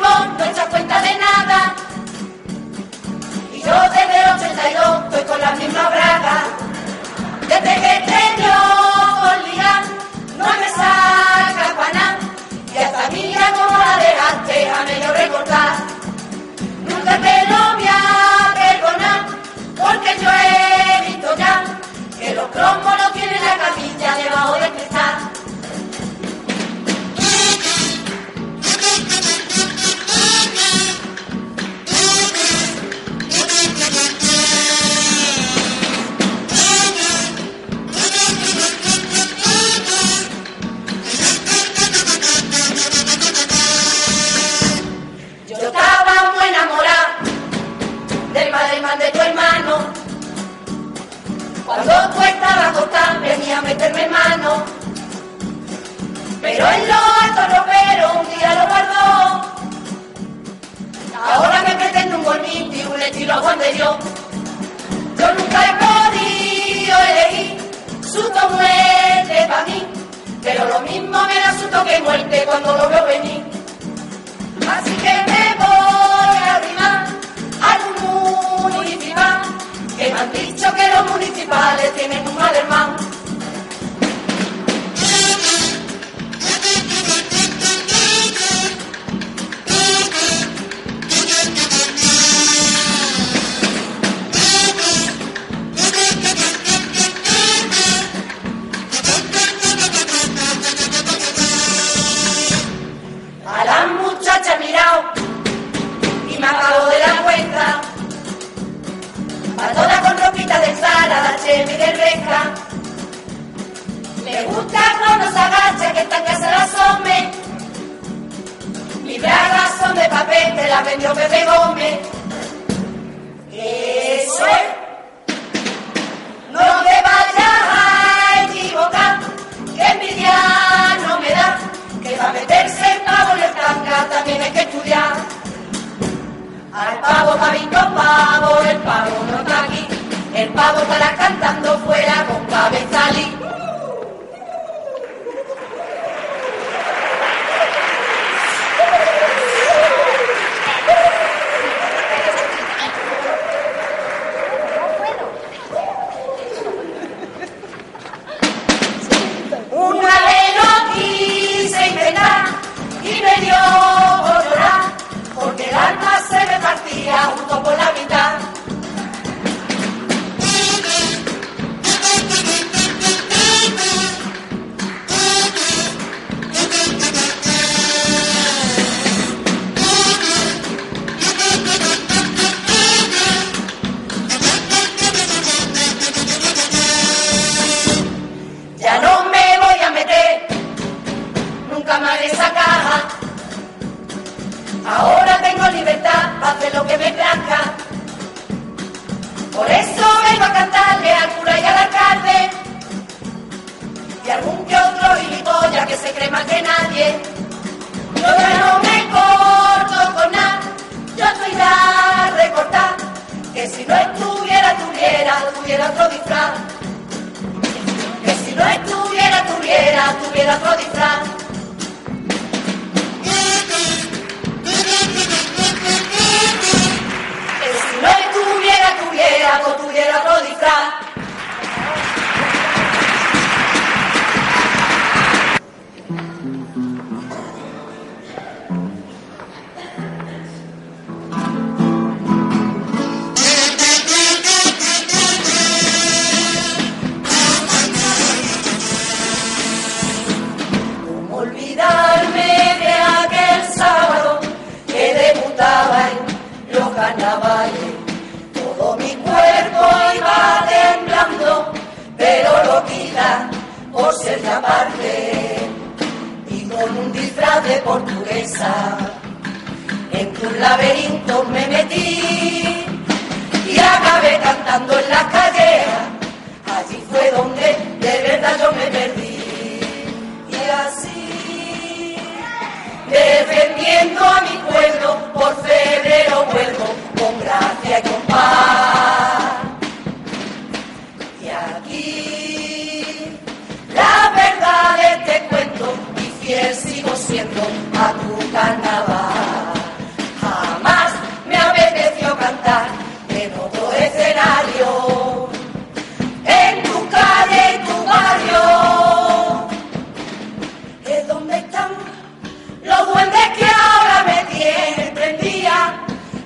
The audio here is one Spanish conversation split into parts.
No echa cuenta de nada. Y yo desde el 82 estoy con la misma braga. Desde que te yo no me saca Juana. Y hasta mira como la dejaste, a medio recordar. Nunca te lo voy a perdonar, porque yo he visto ya que los cromos no tienen la capilla debajo del cristal. vendió Pepe Gómez. Eso. No te vayas a equivocar, que envidia no me da, que para meterse el pavo en el trancata tienes que estudiar. Al pavo, pavito, pavo, el pavo no está aquí, el pavo estará cantando fuera con cabeza. no estuviera, tuviera, tuviera otro disfraz. Que si no estuviera, tuviera, tuviera otro disfraz. Que si no estuviera, tuviera, no tuviera otro disfraz.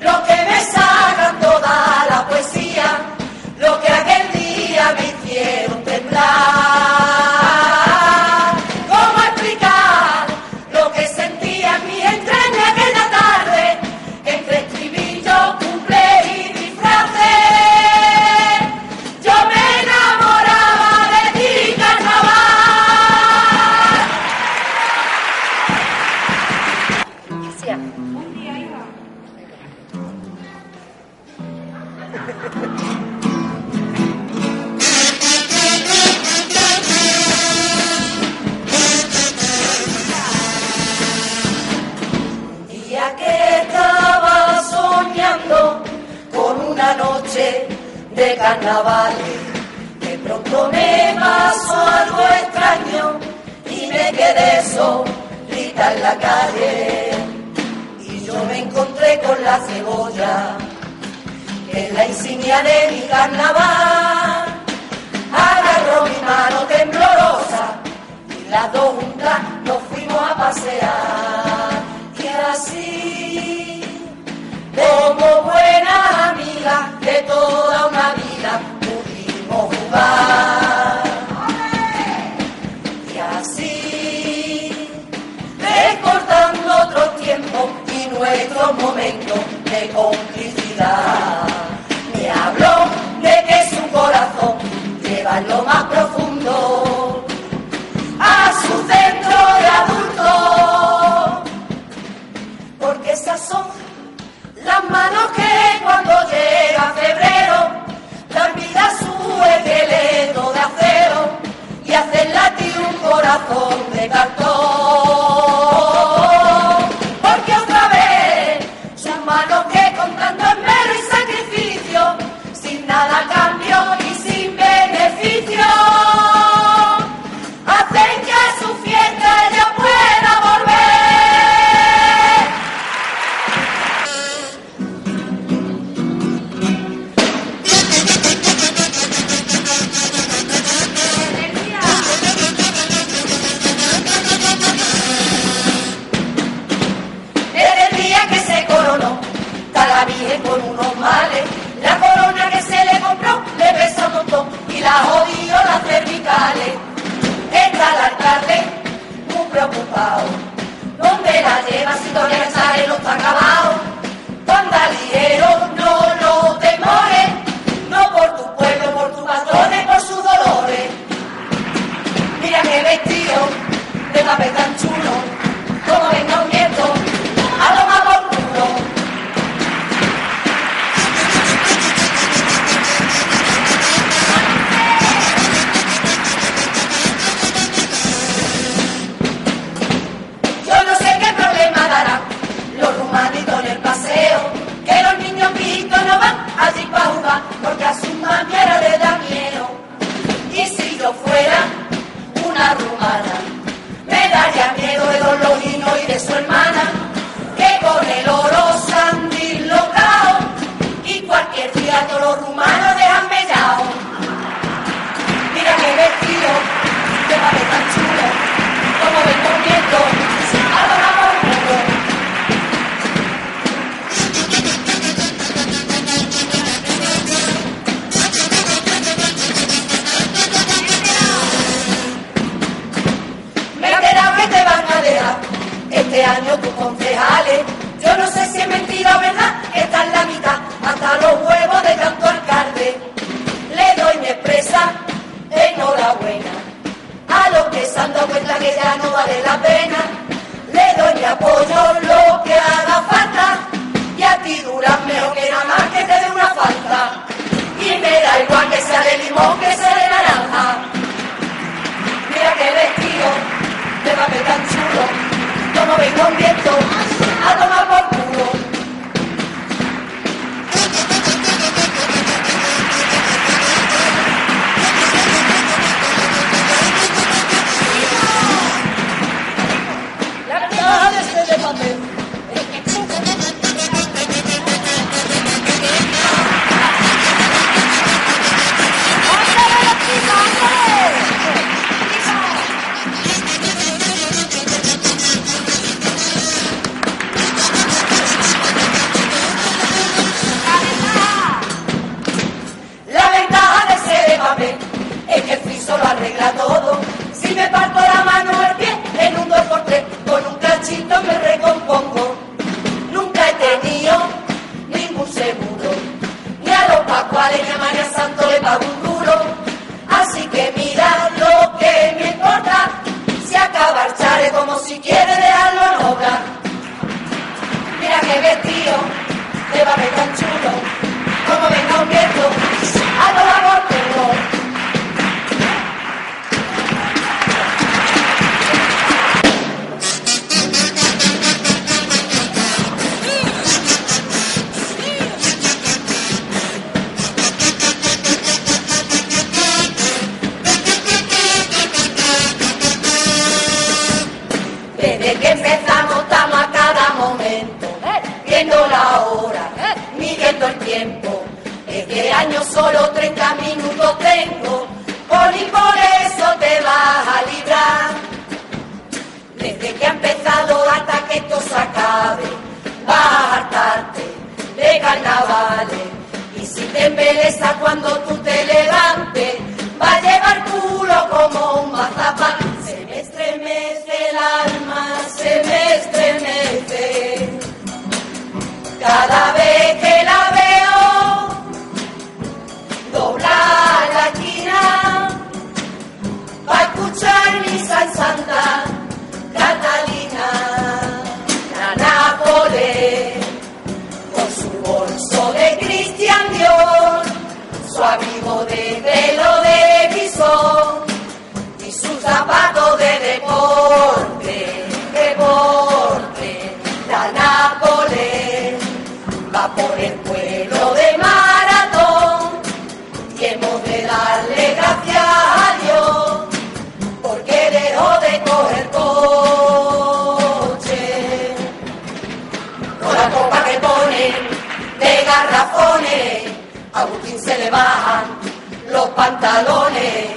Look carnavales. De pronto me pasó algo extraño y me quedé solita en la calle. Y yo me encontré con la cebolla, que es la insignia de mi carnaval. Agarró mi mano temblorosa y las dos juntas nos fuimos a pasear. Y así, como buena amiga de toda una vida. stop. contando preocupado. ¿Dónde la lleva si todavía sale no está acabado? Bandaliero, no lo temores, no por tu pueblo, por tus patrones, por sus dolores. Mira qué vestido de papel tan chulo, como venga un Dame sabe tan chulo cómo me convierto hago la golpe Desde que empezamos estamos a cada momento viendo la hora. Este año solo 30 minutos tengo, por por eso te vas a librar. Desde que ha empezado hasta que esto se acabe, vas a hartarte de carnavales. Y si te embeleza cuando tú te levantes, va a llevar culo como un mazapán. Se me estremece el alma, se me estremece. Cada vez que e sai saudar. Pantalones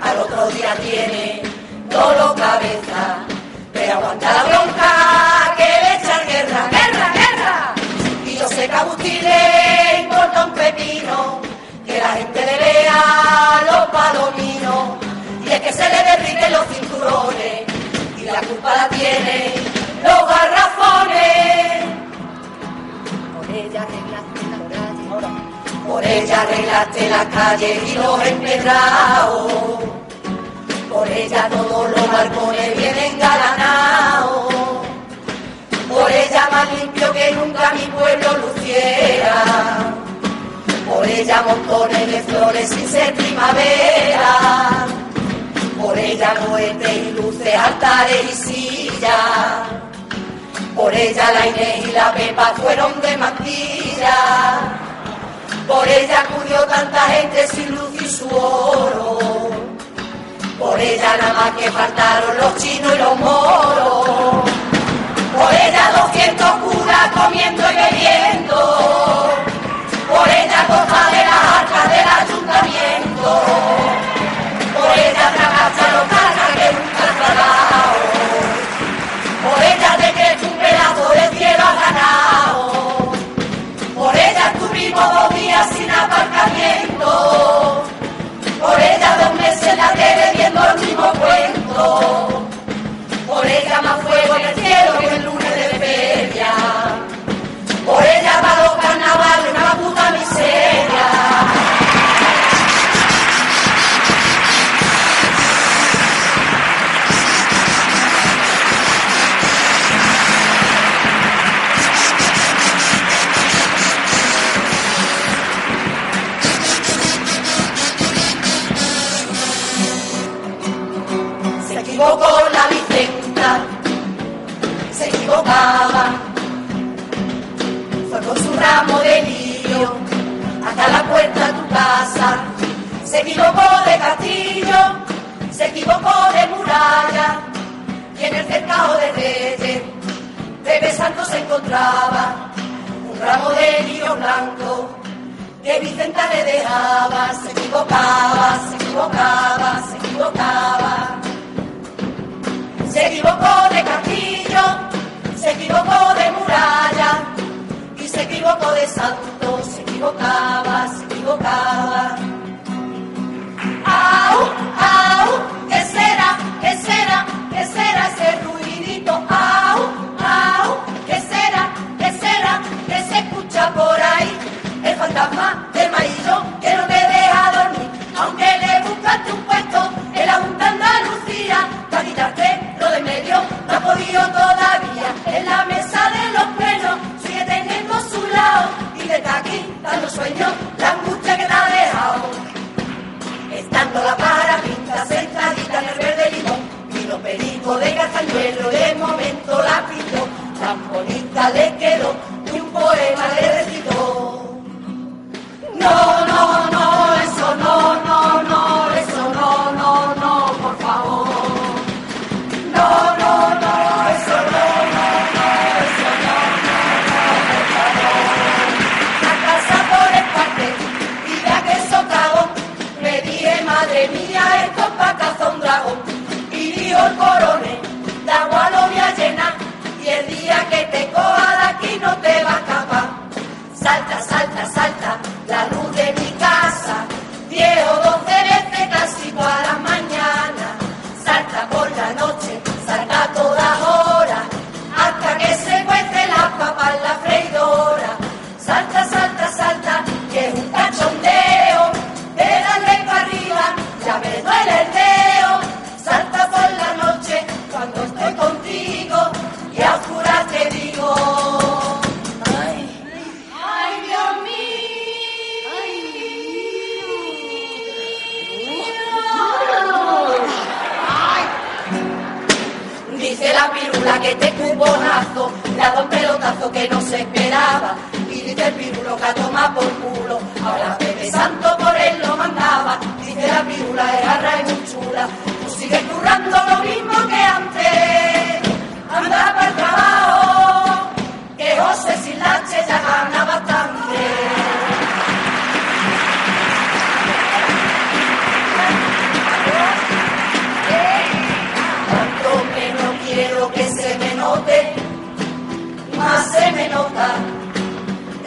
al otro día tiene dolor cabeza pero aguanta la bronca que le echan guerra, guerra, guerra. Y yo sé que a Agustín le importa un pepino que la gente le vea los palominos. Y es que se le derriten los cinturones y la culpa la tiene los garrafones. Por ella calle por ella arreglaste la calle y los empedrados. Por ella todos los balcones vienen galanados por ella más limpio que nunca mi pueblo luciera, por ella montones de flores sin ser primavera, por ella cohetes y luces, altares y sillas, por ella la Inés y la Pepa fueron de mantilla, por ella acudió tanta gente sin luz y su oro, por ella nada más que faltaron los chinos y los moros. Por ella 200 curas comiendo y bebiendo. Por ella coja de las arcas del ayuntamiento. Por ella tragaste Se equivocó de castillo, se equivocó de muralla. Y en el cercado de Reyes, Pepe Santos se encontraba un ramo de lirio blanco que Vicenta le dejaba. Se equivocaba, se equivocaba, se equivocaba. Se equivocó de castillo, se equivocó de muralla y se equivocó de santo, vino perico de momento la pintó, tan bonita le quedó, que no se esperaba. Y dice el pirulo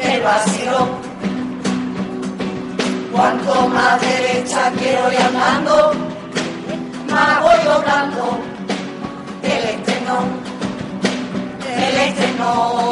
el vacío. Cuanto más derecha quiero ir andando, más voy doblando el estreno, el estreno.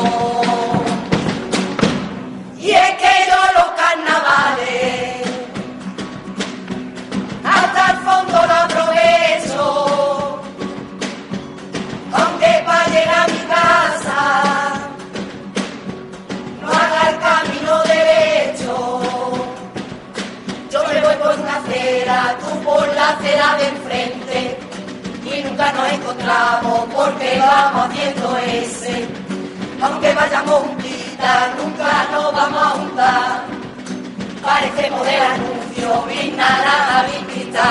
yo vine a la visita,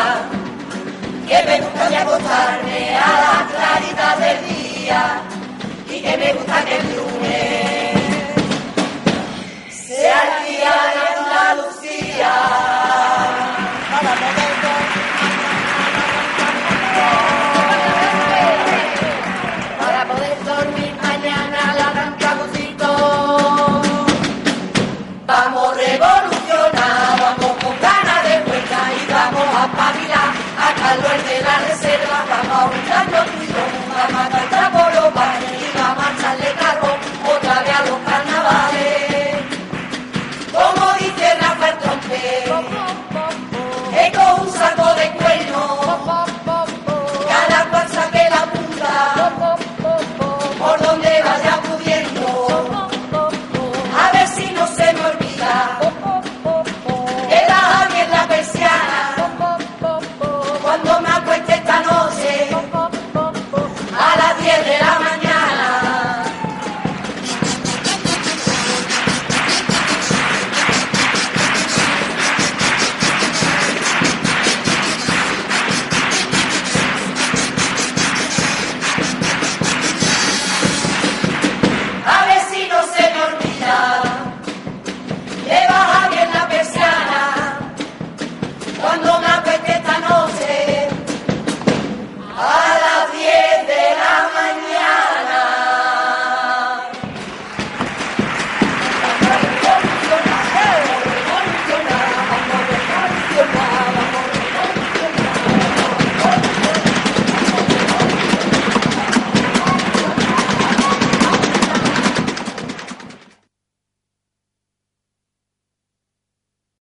que me gusta de acostarme a la claridad del día y que me gusta que el lunes sea el